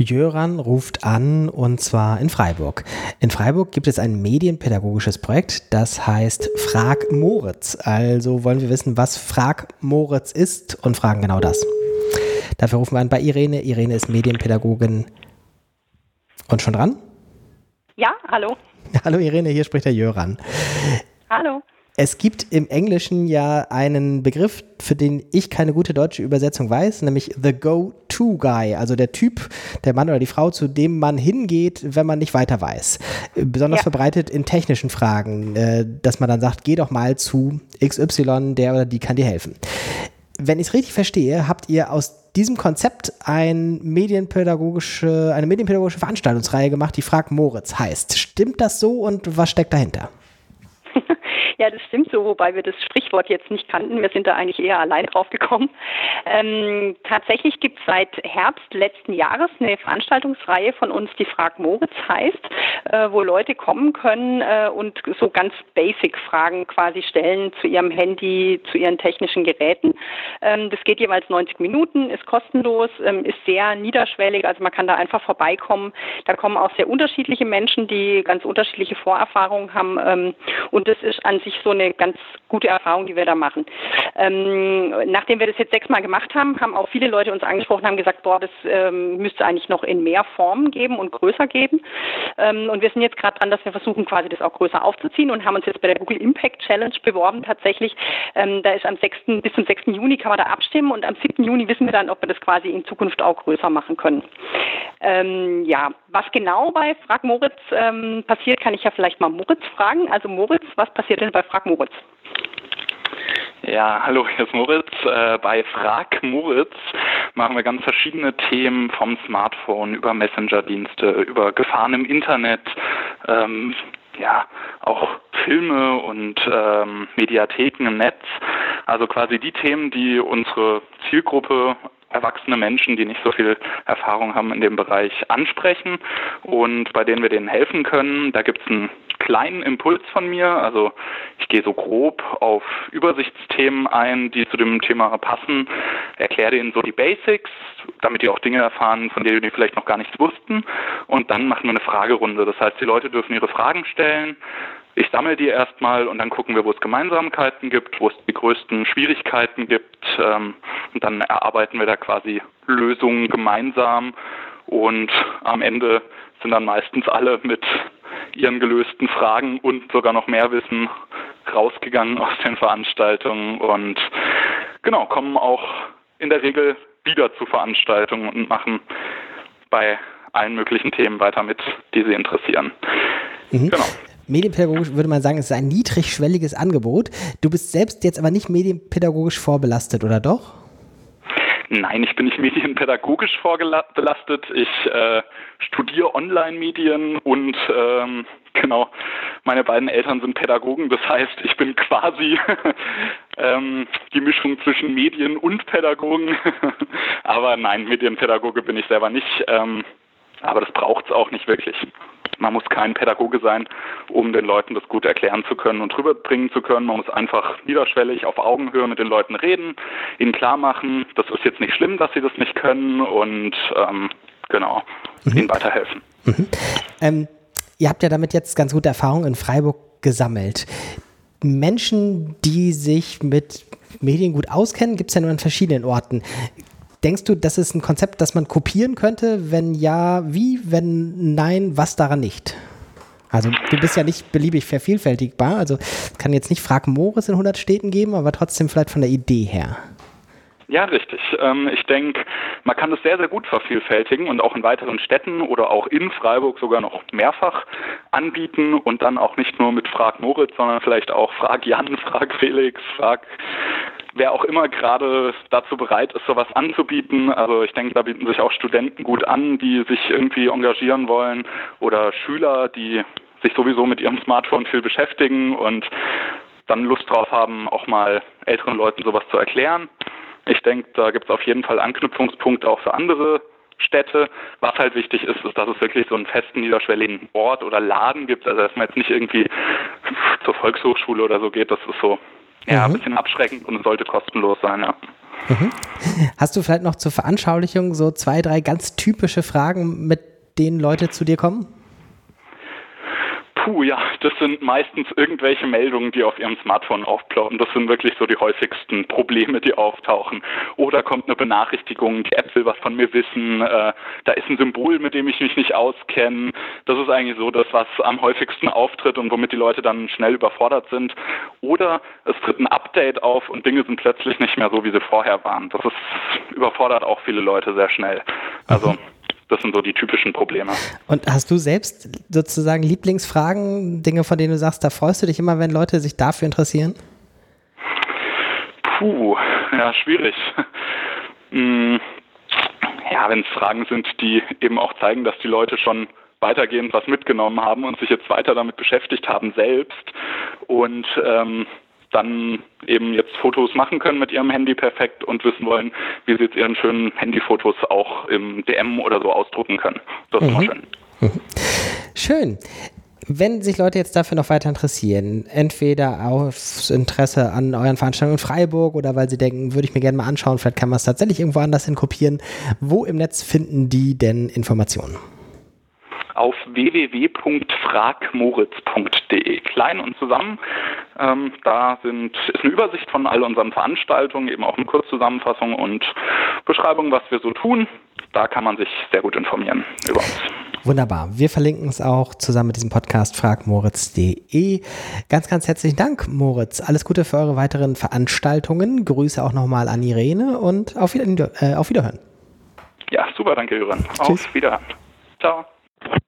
Jöran ruft an und zwar in Freiburg. In Freiburg gibt es ein medienpädagogisches Projekt, das heißt Frag Moritz. Also wollen wir wissen, was Frag Moritz ist und fragen genau das. Dafür rufen wir an bei Irene. Irene ist Medienpädagogin und schon dran? Ja, hallo. Hallo Irene, hier spricht der Jöran. Hallo. Es gibt im Englischen ja einen Begriff, für den ich keine gute deutsche Übersetzung weiß, nämlich the Go-To-Guy, also der Typ, der Mann oder die Frau, zu dem man hingeht, wenn man nicht weiter weiß. Besonders ja. verbreitet in technischen Fragen, äh, dass man dann sagt, geh doch mal zu XY, der oder die kann dir helfen. Wenn ich es richtig verstehe, habt ihr aus diesem Konzept ein medienpädagogische, eine medienpädagogische Veranstaltungsreihe gemacht, die Frag Moritz heißt. Stimmt das so und was steckt dahinter? Ja, das stimmt so, wobei wir das Sprichwort jetzt nicht kannten. Wir sind da eigentlich eher allein drauf gekommen. Ähm, tatsächlich gibt es seit Herbst letzten Jahres eine Veranstaltungsreihe von uns, die Frag Moritz heißt, äh, wo Leute kommen können äh, und so ganz Basic-Fragen quasi stellen zu ihrem Handy, zu ihren technischen Geräten. Ähm, das geht jeweils 90 Minuten, ist kostenlos, ähm, ist sehr niederschwellig, also man kann da einfach vorbeikommen. Da kommen auch sehr unterschiedliche Menschen, die ganz unterschiedliche Vorerfahrungen haben ähm, und das ist an sich wirklich so eine ganz gute Erfahrung, die wir da machen. Ähm, nachdem wir das jetzt sechsmal gemacht haben, haben auch viele Leute uns angesprochen, haben gesagt, boah, das ähm, müsste eigentlich noch in mehr Formen geben und größer geben. Ähm, und wir sind jetzt gerade dran, dass wir versuchen, quasi das auch größer aufzuziehen und haben uns jetzt bei der Google Impact Challenge beworben. Tatsächlich, ähm, da ist am 6. bis zum 6. Juni kann man da abstimmen und am 7. Juni wissen wir dann, ob wir das quasi in Zukunft auch größer machen können. Ähm, ja, was genau bei Frag Moritz ähm, passiert, kann ich ja vielleicht mal Moritz fragen. Also Moritz, was passiert denn bei Frag Moritz? Ja, hallo, hier ist Moritz. Äh, bei Frag Moritz machen wir ganz verschiedene Themen vom Smartphone über Messenger-Dienste, über Gefahren im Internet, ähm, ja, auch Filme und ähm, Mediatheken im Netz. Also quasi die Themen, die unsere Zielgruppe erwachsene Menschen, die nicht so viel Erfahrung haben in dem Bereich, ansprechen und bei denen wir denen helfen können. Da gibt es einen kleinen Impuls von mir. Also ich gehe so grob auf Übersichtsthemen ein, die zu dem Thema passen, erkläre ihnen so die Basics, damit die auch Dinge erfahren, von denen die vielleicht noch gar nichts wussten. Und dann machen wir eine Fragerunde. Das heißt, die Leute dürfen ihre Fragen stellen. Ich sammle die erstmal und dann gucken wir, wo es Gemeinsamkeiten gibt, wo es die größten Schwierigkeiten gibt. Ähm, und dann erarbeiten wir da quasi Lösungen gemeinsam. Und am Ende sind dann meistens alle mit ihren gelösten Fragen und sogar noch mehr Wissen rausgegangen aus den Veranstaltungen und genau, kommen auch in der Regel wieder zu Veranstaltungen und machen bei allen möglichen Themen weiter mit, die sie interessieren. Mhm. Genau. Medienpädagogisch würde man sagen, es ist ein niedrigschwelliges Angebot. Du bist selbst jetzt aber nicht medienpädagogisch vorbelastet, oder doch? Nein, ich bin nicht medienpädagogisch vorbelastet. Ich äh, studiere Online-Medien und ähm, genau, meine beiden Eltern sind Pädagogen. Das heißt, ich bin quasi ähm, die Mischung zwischen Medien und Pädagogen. aber nein, Medienpädagoge bin ich selber nicht. Ähm, aber das braucht es auch nicht wirklich. Man muss kein Pädagoge sein, um den Leuten das gut erklären zu können und rüberbringen zu können. Man muss einfach niederschwellig auf Augenhöhe mit den Leuten reden, ihnen klar machen, das ist jetzt nicht schlimm, dass sie das nicht können und ähm, genau, mhm. ihnen weiterhelfen. Mhm. Ähm, ihr habt ja damit jetzt ganz gute Erfahrungen in Freiburg gesammelt. Menschen, die sich mit Medien gut auskennen, gibt es ja nur an verschiedenen Orten. Denkst du, das ist ein Konzept, das man kopieren könnte? Wenn ja, wie? Wenn nein, was daran nicht? Also du bist ja nicht beliebig vervielfältigbar. Also kann jetzt nicht Frag Moritz in 100 Städten geben, aber trotzdem vielleicht von der Idee her. Ja, richtig. Ähm, ich denke, man kann das sehr, sehr gut vervielfältigen und auch in weiteren Städten oder auch in Freiburg sogar noch mehrfach anbieten und dann auch nicht nur mit Frag Moritz, sondern vielleicht auch Frag Jan, Frag Felix, Frag wer auch immer gerade dazu bereit ist, sowas anzubieten. Also ich denke, da bieten sich auch Studenten gut an, die sich irgendwie engagieren wollen oder Schüler, die sich sowieso mit ihrem Smartphone viel beschäftigen und dann Lust drauf haben, auch mal älteren Leuten sowas zu erklären. Ich denke, da gibt es auf jeden Fall Anknüpfungspunkte auch für andere Städte. Was halt wichtig ist, ist, dass es wirklich so einen festen niederschwelligen Ort oder Laden gibt. Also dass man jetzt nicht irgendwie zur Volkshochschule oder so geht. Das ist so ja, mhm. ein bisschen abschreckend und sollte kostenlos sein, ja. Mhm. Hast du vielleicht noch zur Veranschaulichung so zwei, drei ganz typische Fragen, mit denen Leute zu dir kommen? Puh, ja, das sind meistens irgendwelche Meldungen, die auf Ihrem Smartphone aufploppen. Das sind wirklich so die häufigsten Probleme, die auftauchen. Oder kommt eine Benachrichtigung, die App will was von mir wissen, äh, da ist ein Symbol, mit dem ich mich nicht auskenne. Das ist eigentlich so das, was am häufigsten auftritt und womit die Leute dann schnell überfordert sind. Oder es tritt ein Update auf und Dinge sind plötzlich nicht mehr so, wie sie vorher waren. Das ist, überfordert auch viele Leute sehr schnell. Also das sind so die typischen Probleme. Und hast du selbst sozusagen Lieblingsfragen, Dinge, von denen du sagst, da freust du dich immer, wenn Leute sich dafür interessieren? Puh, ja, schwierig. Hm, ja, wenn es Fragen sind, die eben auch zeigen, dass die Leute schon weitergehend was mitgenommen haben und sich jetzt weiter damit beschäftigt haben selbst und ähm, dann eben jetzt Fotos machen können mit ihrem Handy perfekt und wissen wollen, wie sie jetzt ihren schönen Handyfotos auch im DM oder so ausdrucken können. Das ist mhm. schön. Mhm. Schön. Wenn sich Leute jetzt dafür noch weiter interessieren, entweder aus Interesse an euren Veranstaltungen in Freiburg oder weil sie denken, würde ich mir gerne mal anschauen, vielleicht kann man es tatsächlich irgendwo anders hin kopieren, wo im Netz finden die denn Informationen? Auf www.fragmoritz.de. Klein und zusammen. Ähm, da sind, ist eine Übersicht von all unseren Veranstaltungen, eben auch eine Kurzzusammenfassung und Beschreibung, was wir so tun. Da kann man sich sehr gut informieren über uns. Wunderbar. Wir verlinken es auch zusammen mit diesem Podcast fragmoritz.de. Ganz, ganz herzlichen Dank, Moritz. Alles Gute für eure weiteren Veranstaltungen. Grüße auch nochmal an Irene und auf, Wiederhören. Äh, auf Wiederhören. Ja, super, danke, Jürgen. Auf Wiederhören. Ciao.